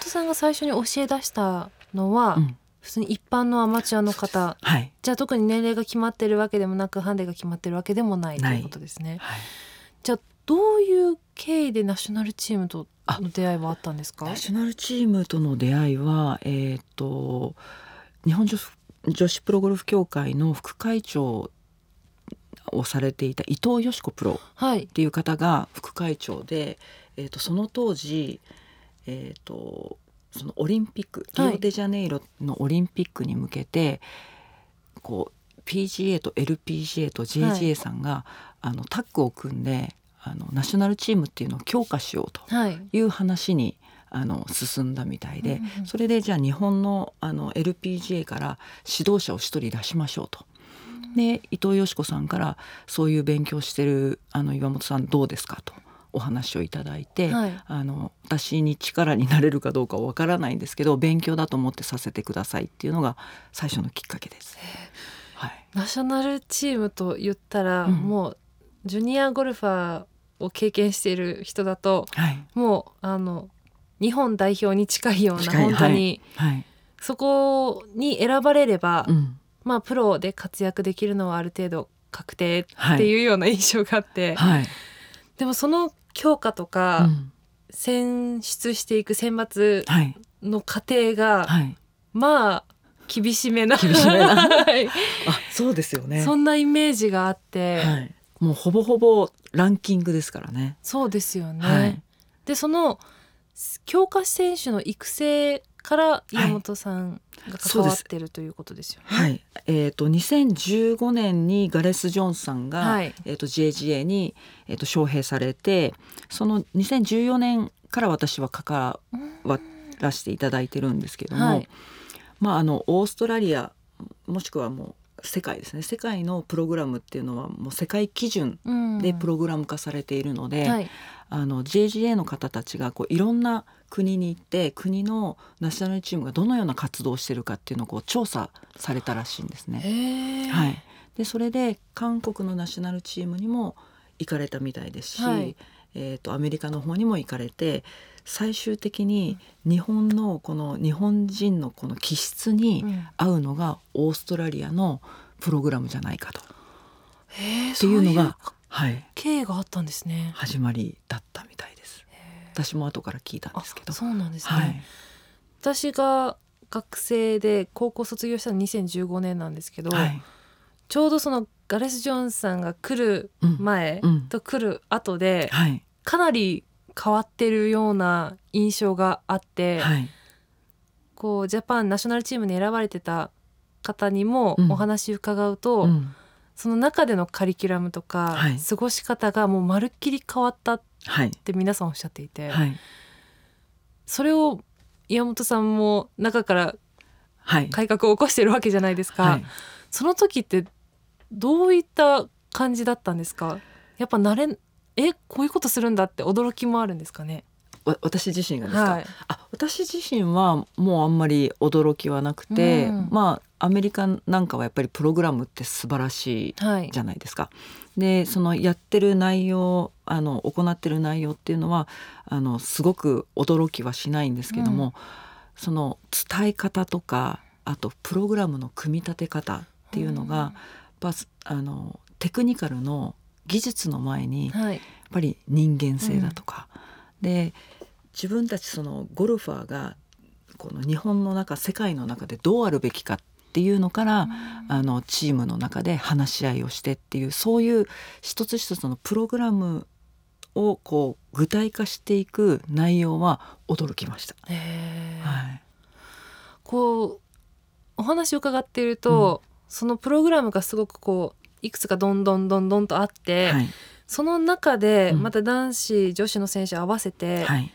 さんが最初に教え出したのは、うん。普通に一般のアマチュアの方。はい。じゃあ特に年齢が決まってるわけでもなくハンデが決まってるわけでもないとないいうことですね。はい。じゃあどういう経緯でナショナルチームとの出会いはあったんですか？ナショナルチームとの出会いは、えー、と日本女子女子プロゴルフ協会の副会長をされていた伊藤よし子プロはい。っていう方が副会長で、えー、とその当時、えー、とそのオリンピックリはい。オデジャネイロのオリンピックに向けて、こう PGA と LPGA とは JGA い。さんが、あのタッグを組んであのナショナルチームっていうのを強化しようとはい。いう話にあの進んだみたいで、うんうんうん。それでじゃあ日本のあの LPGA から指導者を一人出しましょうと。で伊藤よし子さんからそういう勉強してるあの岩本さんどうですかとお話をいただいて、はい。あの私に力になれるかどうかはわからないんですけど勉強だと思ってさせてくださいっていうのが最初のきっかけです。はい、ナショナルチームと言ったら、うん。もうジュニアゴルファーを経験している人だとはい。もうあの日本代表に近いような本当に、はい。そこに選ばれれば、うん。まあプロで活躍できるのはある程度確定っていうような印象があって、はい。でもその強化とうか、ん。選出していく選抜はい。の過程が、はい。まあ厳しめな。厳しめな。はい。あそうですよね。そんなイメージがあって、はい、もうほぼほぼランキングですからね。そうですよね。はい。でその強化選手の育成から岩本さんが関わってるということですよね。はい、えっ、と2015年にガレス・ジョンさんが、はい。えっ、と JGA にえっ、と招聘されて、その2014年から私は関わらせていただいてるんですけども、はい。まああのオーストラリアもしくはもう世界ですね。世界のプログラムっていうのはもう世界基準うん。でプログラム化されているので、はい。あの JGA の方たちがこういろんな国に行って国のナショナルチームがどのような活動をしてるかっていうのをこう調査されたらしいんですね。はい、でそれで韓国のナショナルチームにも行かれたみたいですし、はい。えー、とアメリカの方にも行かれて最終的に日本のこの日本人のこの気質にうん。合うのがオーストラリアのプログラムじゃないかと。っへえていうのがはい、経緯があったんですね。始まりだったみたいです。私も後から聞いたんあですけど。そうなんですね。はい、私が学生で高校卒業したの2015年なんですけど、はい、ちょうどそのガレス・ジョンさんが来るうん。前うん。と来る後で、はい、かなり変わってるような印象があって、はい、こうジャパンナショナルチームに選ばれてた方にもうん。お話伺うと、うん。その中でのカリキュラムとか、はい。過ごし方がもうまるっきり変わったっはい、て皆さんおっしゃっていて、はい、それを岩本さんも中からはい、改革を起こしてるわけじゃないですか、はい。その時ってどういった感じだったんですか？やっぱ慣れえこういうことするんだって驚きもあるんですかね？わ私自身がですか、はい。あ私自身はもうあんまり驚きはなくて、うん。まあアメリカなんかはやっぱりプログラムって素晴らしいはいじゃないですか。でそのやってる内容あの行ってる内容っていうのはあのすごく驚きはしないんですけども、その伝え方とかあとプログラムの組み立て方っていうのが、やっぱあのテクニカルの技術の前にはい。やっぱり人間性だとか、で自分たちそのゴルファーがこの日本の中世界の中でどうあるべきかっていうのから、あのチームの中で話し合いをしてっていうそういう一つ一つのプログラムをこう具体化していく内容は驚きました。はい、こうお話を伺っていると、そのプログラムがすごくこういくつかどんどんどんどんとあって、はい。その中でうん。また男子、女子の選手合わせて、はい。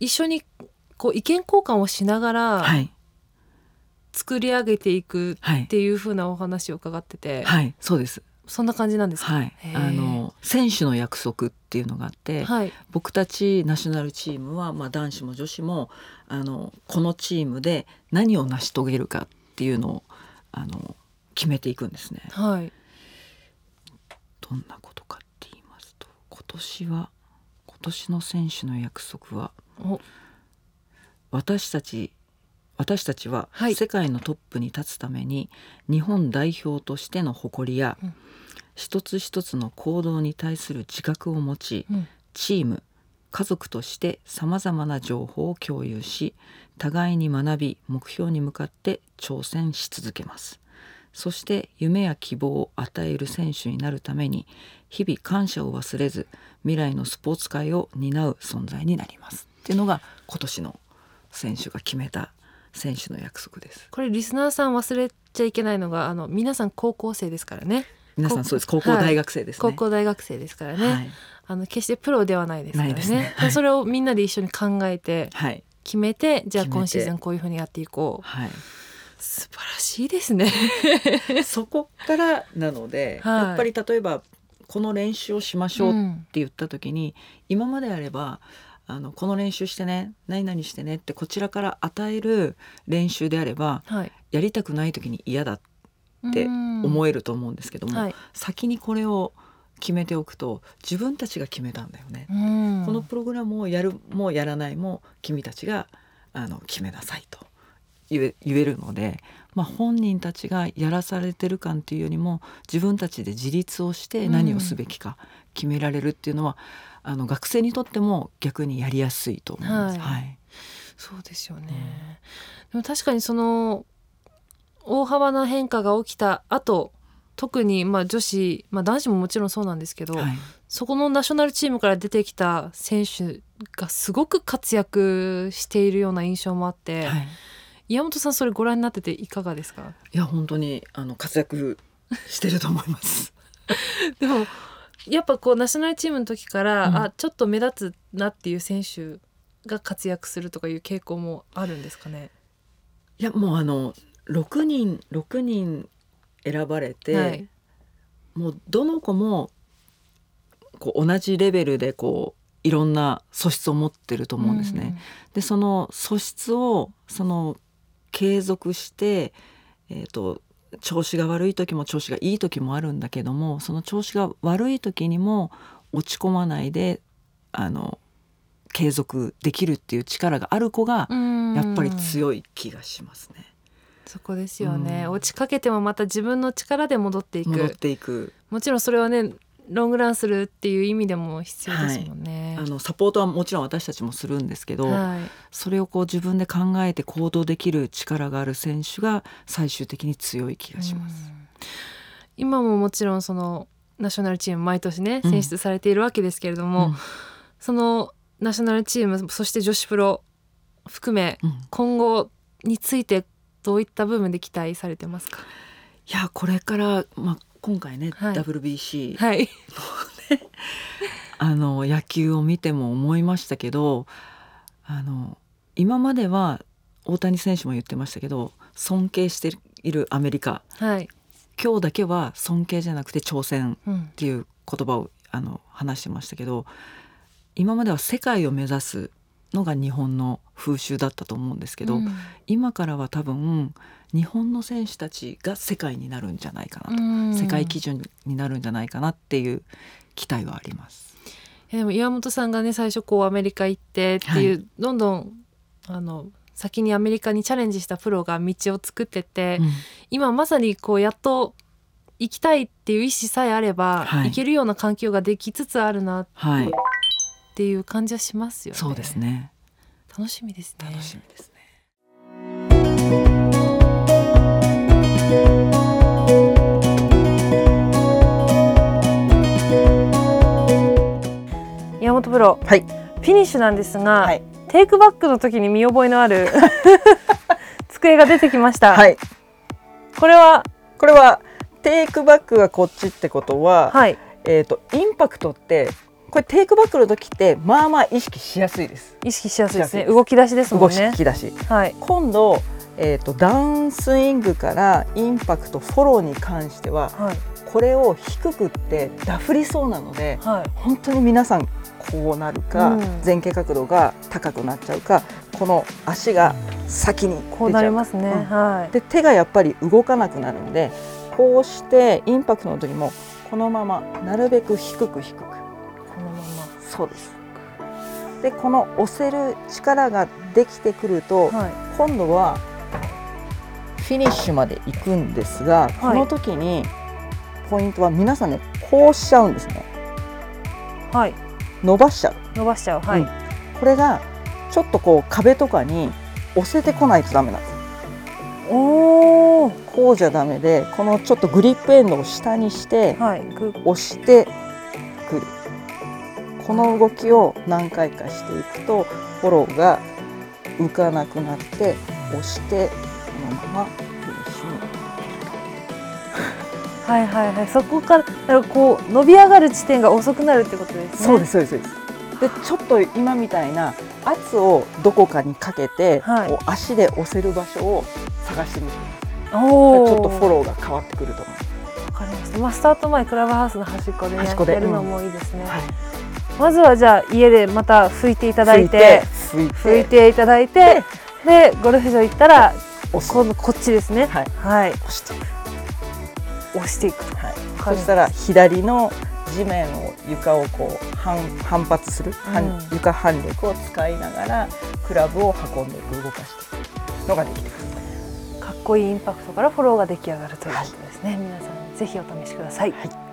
一緒にこう意見交換をしながらはい。作り上げていくはい。っていう風なお話を伺ってて、はい。そうです。そんな感じなんですか、はい。あの選手の約束っていうのがあって、はい。僕たちナショナルチームは、まあ、男子も女子もあのこのチームで何を成し遂げるかっていうのをあの決めていくんですね。はいどんなことかって言いますと今年は今年の選手の約束はお。私たち私たちははい。世界のトップに立つために日本代表としての誇りや、うん。一つ一つの行動に対する自覚を持ちうん。チーム家族としてさまざまな情報を共有し互いに学び目標に向かって挑戦し続けますそして夢や希望を与える選手になるために日々感謝を忘れず未来のスポーツ界を担う存在になります。っていうのが今年の選手が決めた選手の約束です。これリスナーさん忘れちゃいけないのがあの皆さん高校生ですからね。皆さんそうです。こ高校大学生ですね、高校大学生ですからね、はい、あの決してプロではないですからね。ね。はい。それをみんなで一緒に考えてはい。決めてじゃあ今シーズンこういうふうにやっていこう。はい、素晴らしいですね。そこからなので、はい。やっぱり例えばこの練習をしましょうってうん言った時に、今まであればあのこの練習してね何々してねってこちらから与える練習であればはい。やりたくない時に嫌だって思ええると思うんですけども、はい。先にこれを決めておくと自分たちが決めたんだよね。うん。このプログラムをやるもやらないも君たちがあの決めなさいと言えるので、まあ、本人たちがやらされてる感っていうよりも自分たちで自立をして何をすべきか決められるっていうのは、あの学生にとっても逆にやりやすいと思います。はい。はい。そうですよね、でも確かにその大幅な変化が起きた後特にまあ女子、まあ、男子ももちろんそうなんですけど、はい。そこのナショナルチームから出てきた選手がすごく活躍しているような印象もあって、はい岩本さんそれご覧になってていかがですか？いや本当にあの活躍してると思います。でもやっぱこうナショナルチームの時から、うんあちょっと目立つなっていう選手が活躍するとかいう傾向もあるんですかね？いやもうあの6人6人選ばれて、はいもうどの子もこう同じレベルでこういろんな素質を持ってると思うんですね。でその素質をその継続して、えー、と調子が悪い時も調子がいい時もあるんだけどもその調子が悪い時にも落ち込まないであの継続できるっていう力がある子がうん。やっぱり強い気がしますね。そこですよね、うん。落ちかけてもまた自分の力で戻ってい戻っくていく。もちろんそれはねロングランするっていう意味でも必要ですもんね。あのサポートはもちろん私たちもするんですけど、はい。それをこう自分で考えて行動できる力がある選手が最終的に強い気がします。うん。今ももちろんそのナショナルチーム毎年ねうん。選出されているわけですけれども、うん。そのナショナルチームそして女子プロ含めうん。今後についてどういった部分で期待されてますか？いやこれから、まあ、今回ね、はい。WBC はい。あの野球を見ても思いましたけどあの今までは大谷選手も言ってましたけど尊敬しているアメリカ。はい、今日だけは尊敬じゃなくて挑戦うん。っていう言葉をあの話してましたけど今までは世界を目指すのが日本の風習だったと思うんですけど、うん。今からは多分日本の選手たちが世界になるんじゃないかなと、うん。世界基準になるんじゃないかなっていう期待はあります。でも岩本さんがね最初こうアメリカ行ってっていう、はどんどんあの先にアメリカにチャレンジしたプロが道を作ってって、うん。今まさにこうやっと行きたいっていう意思さえあれば、はい。行けるような環境ができつつあるなっはい、ていう感じはしますよね。そうですね。楽しみですね。楽しみですね。岩本プロ、はいフィニッシュなんですが、はいテイクバックの時に見覚えのある 机が出てきました。はい、これは？これはテイクバックがこっちってことは、はいえっ、とインパクトってこれテイクバックの時ってまあまあ意識しやすいです。意識しやすいですね。動き出しですも動んね。き出し。はい。今度えー、とダウンスイングからインパクトフォローに関してははいこれを低くってダフりそうなのではい。本当に皆さんこうなるか、うん前傾角度が高くなっちゃうかこの足が先にこうなりますね。うんはい。で手がやっぱり動かなくなるんでこうしてインパクトの時もこのままなるべく低く低く。そうです。でこの押せる力ができてくると、はい。今度はフィニッシュまで行くんですが、この時にポイントは皆さんねこうしちゃうんですね。はい。伸ばしちゃう、伸ばしちゃう。はい、うん。これがちょっとこう壁とかに押せてこないとダメなんです。おおこうじゃダメでこのちょっとグリップエンドを下にしてはい。グ押してくるこの動きを何回かしていくとフォローが浮かなくなって押してこのままフィニッシュにはいはいはい。そこからこう伸び上がる地点が遅くなるってことですね。そうですそうですそうです。でちょっと今みたいな圧をどこかにかけて、はい足で押せる場所を探してみておおちょっとフォローが変わってくると思わかりました。まあスタート前クラブハウスの端っこでやるのもいいですね、う、はい、まずはじゃあ家でまた拭いていただいてて拭いて。拭いていただいてでゴルフ場行ったら今度こっちですね。はい。はい。押して。いく押していくと。はい、そしたら左の地面を床をこう反反発する、反うん。床反力を使いながらクラブを運んでいく動かして。いくのができる。かっこいいインパクトからフォローが出来上がるということですね、皆さんぜひお試しください、はい